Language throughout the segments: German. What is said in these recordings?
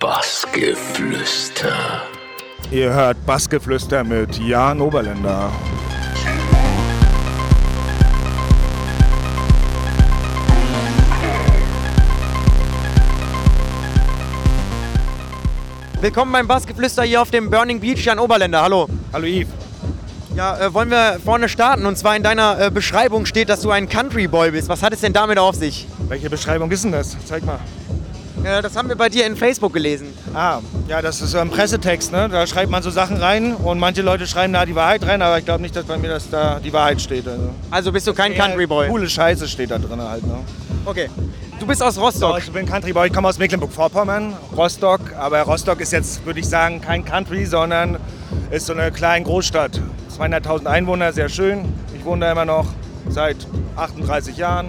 Bassgeflüster. Ihr hört Bassgeflüster mit Jan Oberländer. Willkommen beim Bassgeflüster hier auf dem Burning Beach, Jan Oberländer. Hallo. Hallo Yves. Ja, äh, wollen wir vorne starten? Und zwar in deiner äh, Beschreibung steht, dass du ein Country Boy bist. Was hat es denn damit auf sich? Welche Beschreibung ist denn das? Zeig mal. Äh, das haben wir bei dir in Facebook gelesen. Ah, ja, das ist so ein Pressetext, ne? Da schreibt man so Sachen rein und manche Leute schreiben da die Wahrheit rein, aber ich glaube nicht, dass bei mir das da die Wahrheit steht. Also. Also bist du kein Country Boy? Coole Scheiße steht da drin halt, ne? Okay. Du bist aus So, Rostock. ich bin Country Boy, ich komme aus Mecklenburg-Vorpommern, Rostock, aber Rostock ist jetzt, würde ich sagen, kein Country, sondern ist so eine kleine Großstadt. 200.000 Einwohner, sehr schön. Ich wohne da immer noch seit 38 Jahren.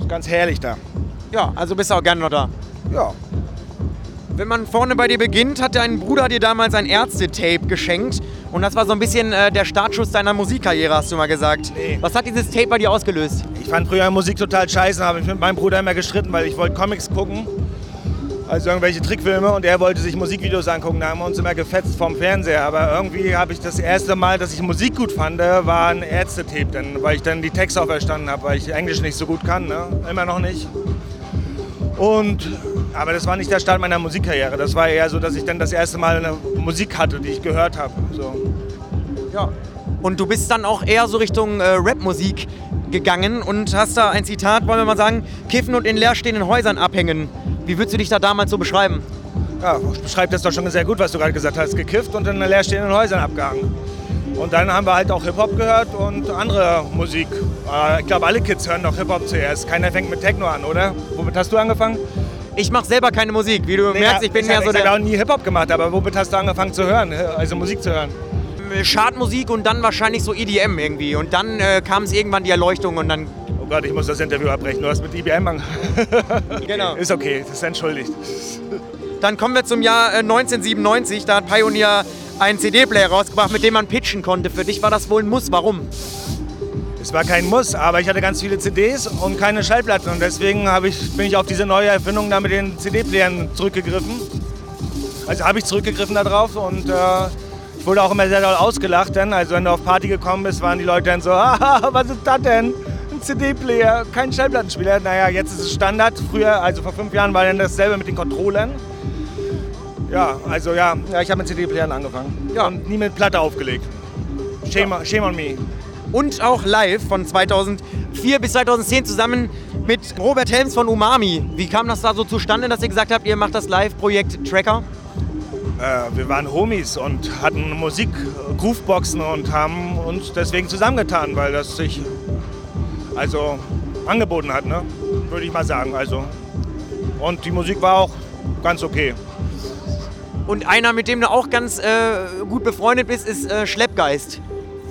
Ist ganz herrlich da. Ja, also bist du auch gerne noch da. Ja, Wenn man vorne bei dir beginnt, hat dein Bruder dir damals ein Ärzte-Tape geschenkt. Und das war so ein bisschen äh, der Startschuss deiner Musikkarriere, hast du mal gesagt. Nee. Was hat dieses Tape bei dir ausgelöst? Ich fand früher Musik total scheiße, habe mich mit meinem Bruder immer gestritten, weil ich wollte Comics gucken. Also irgendwelche Trickfilme und er wollte sich Musikvideos angucken. Da haben wir uns immer gefetzt vom Fernseher. Aber irgendwie habe ich das erste Mal, dass ich Musik gut fand, war ein Ärzte-Tape, weil ich dann die Texte auch verstanden habe, weil ich Englisch nicht so gut kann. Ne? Immer noch nicht. Und, aber das war nicht der Start meiner Musikkarriere. Das war eher so, dass ich dann das erste Mal eine Musik hatte, die ich gehört habe. So. Ja. Und du bist dann auch eher so Richtung äh, Rapmusik gegangen und hast da ein Zitat, wollen wir mal sagen, kiffen und in leerstehenden Häusern abhängen. Wie würdest du dich da damals so beschreiben? Ja, beschreibt das doch schon sehr gut, was du gerade gesagt hast. Gekifft und in leerstehenden Häusern abgehangen. Und dann haben wir halt auch Hip-Hop gehört und andere Musik. Äh, Ich glaube, alle Kids hören doch Hip-Hop zuerst. Keiner fängt mit Techno an, oder? Womit hast du angefangen? Ich mache selber keine Musik, wie du merkst, ich bin ich mehr so ich hab der auch nie Hip-Hop gemacht, aber womit hast du angefangen zu hören? Also Musik zu hören? Chartmusik und dann wahrscheinlich so EDM irgendwie. Und dann äh, kam es irgendwann die Erleuchtung und dann. Oh Gott, ich muss das Interview abbrechen. Du hast mit IBM an. Genau. Ist okay, das ist entschuldigt. Dann kommen wir zum Jahr äh, 1997. Da hat Pioneer einen CD-Player rausgebracht, mit dem man pitchen konnte. Für dich war das wohl ein Muss. Warum? Es war kein Muss, aber ich hatte ganz viele CDs und keine Schallplatten. Und deswegen ich, bin ich auf diese neue Erfindung da mit den CD-Playern zurückgegriffen. Also habe ich zurückgegriffen darauf und äh, ich wurde auch immer sehr doll ausgelacht. Denn, also wenn du auf Party gekommen bist, waren die Leute dann so, "Haha, was ist das denn? Ein CD-Player, kein Schallplattenspieler. Naja, jetzt ist es Standard. Früher, also vor fünf Jahren, war dann dasselbe mit den Controllern. Ja, also ja, ja ich habe mit CD-Playern angefangen. Ja. Und nie mit Platte aufgelegt. Shame, shame on me. Und auch live von 2004 bis 2010 zusammen mit Robert Helms von Umami. Wie kam das da so zustande, dass ihr gesagt habt, ihr macht das Live-Projekt Tracker? Äh, wir waren Homies und hatten Musik, Grooveboxen und haben uns deswegen zusammengetan, weil das sich also angeboten hat, ne? würde ich mal sagen. Also. Und die Musik war auch ganz okay. Und einer, mit dem du auch ganz äh, gut befreundet bist, ist äh, Schleppgeist.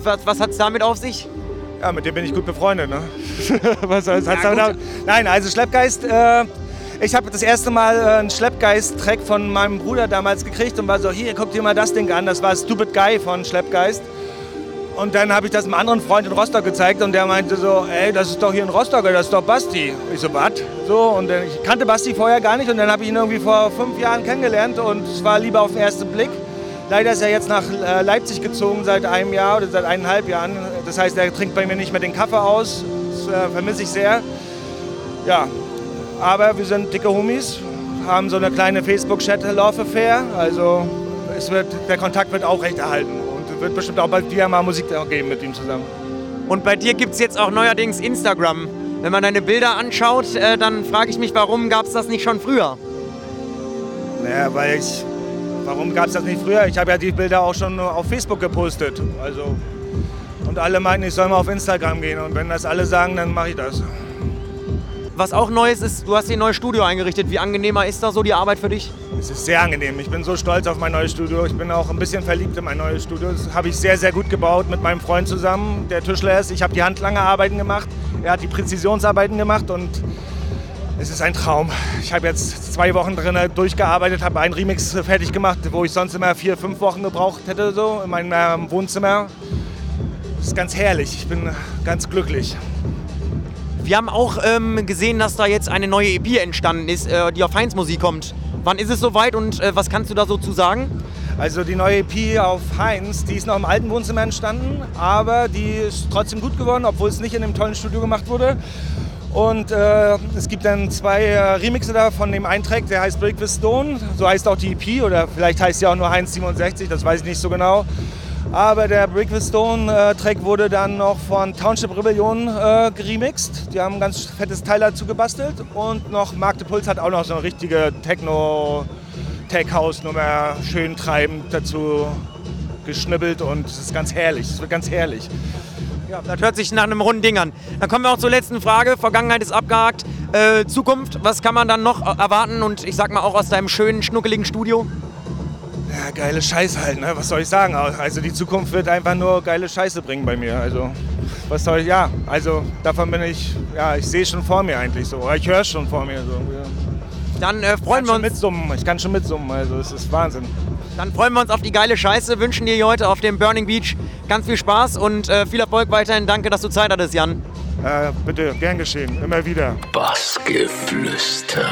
Was, was hat es damit auf sich? Ja, mit dem bin ich gut befreundet. Ne? Was hat's Ja, damit gut. auf- Nein, also Schleppgeist. Äh, ich habe das erste Mal äh, einen Schleppgeist-Track von meinem Bruder damals gekriegt und war so: Hier, guck dir mal das Ding an. Das war Stupid Guy von Schleppgeist. Und dann habe ich das einem anderen Freund in Rostock gezeigt und der meinte so: Ey, das ist doch hier ein Rostocker, das ist doch Basti. Ich so: Was? So, und dann, ich kannte Basti vorher gar nicht und dann habe ich ihn irgendwie vor fünf Jahren kennengelernt und es war lieber auf den ersten Blick. Leider ist er jetzt nach äh, Leipzig gezogen seit einem Jahr oder seit eineinhalb Jahren. Das heißt, er trinkt bei mir nicht mehr den Kaffee aus. Das äh, vermisse ich sehr. Ja, aber wir sind dicke Homies, haben so eine kleine Facebook-Chat-Love-Affair. Also es wird, der Kontakt wird auch recht erhalten und wird bestimmt auch bald wieder mal Musik geben mit ihm zusammen. Und bei dir gibt es jetzt auch neuerdings Instagram. Wenn man deine Bilder anschaut, äh, dann frage ich mich, warum gab es das nicht schon früher? Naja, weil ich. Warum gab es das nicht früher? Ich habe ja die Bilder auch schon auf Facebook gepostet. Also. Und alle meinten, ich soll mal auf Instagram gehen. Und wenn das alle sagen, dann mache ich das. Was auch neu ist, ist, du hast hier ein neues Studio eingerichtet. Wie angenehmer ist da so die Arbeit für dich? Es ist sehr angenehm. Ich bin so stolz auf mein neues Studio. Ich bin auch ein bisschen verliebt in mein neues Studio. Das habe ich sehr, sehr gut gebaut mit meinem Freund zusammen, der Tischler ist. Ich habe die handlange Arbeiten gemacht. Er hat die Präzisionsarbeiten gemacht und es ist ein Traum. Ich habe jetzt zwei Wochen drin durchgearbeitet, habe einen Remix fertig gemacht, wo ich sonst immer vier, fünf Wochen gebraucht hätte, so in meinem Wohnzimmer. Das ist ganz herrlich. Ich bin ganz glücklich. Wir haben auch ähm, gesehen, dass da jetzt eine neue EP entstanden ist, äh, die auf Heinz Musik kommt. Wann ist es soweit und äh, was kannst du da so zu sagen? Also die neue EP auf Heinz, die ist noch im alten Wohnzimmer entstanden, aber die ist trotzdem gut geworden, obwohl es nicht in einem tollen Studio gemacht wurde. Und äh, es gibt dann zwei äh, Remixe da von dem Eintrack, der heißt Break with Stone. So heißt auch die EP oder vielleicht heißt sie auch nur Heinz 67, das weiß ich nicht so genau. Aber der Brick with Stone äh, Track wurde dann noch von Township Rebellion äh, geremixt. Die haben ein ganz fettes Teil dazu gebastelt. Und noch Mark de Puls hat auch noch so eine richtige Techno- Tech House Nummer schön treibend dazu geschnibbelt und es ist ganz herrlich. Es wird ganz herrlich. Ja, das hört sich nach einem runden Ding an. Dann kommen wir auch zur letzten Frage. Vergangenheit ist abgehakt. Äh, Zukunft, was kann man dann noch erwarten? Und ich sag mal auch aus deinem schönen, schnuckeligen Studio? Ja, geile Scheiße halt, ne? Was soll ich sagen? Also die Zukunft wird einfach nur geile Scheiße bringen bei mir. Also, was soll ich, ja, also davon bin ich, ja, ich sehe schon vor mir eigentlich so. Ich höre schon vor mir so. Ja. Dann äh, freuen wir uns. Mitsummen. Ich kann schon mitsummen, also es ist Wahnsinn. Dann freuen wir uns auf die geile Scheiße, wünschen dir heute auf dem Burning Beach ganz viel Spaß und äh, viel Erfolg weiterhin. Danke, dass du Zeit hattest, Jan. Äh, bitte, gern geschehen, immer wieder. Bassgeflüster.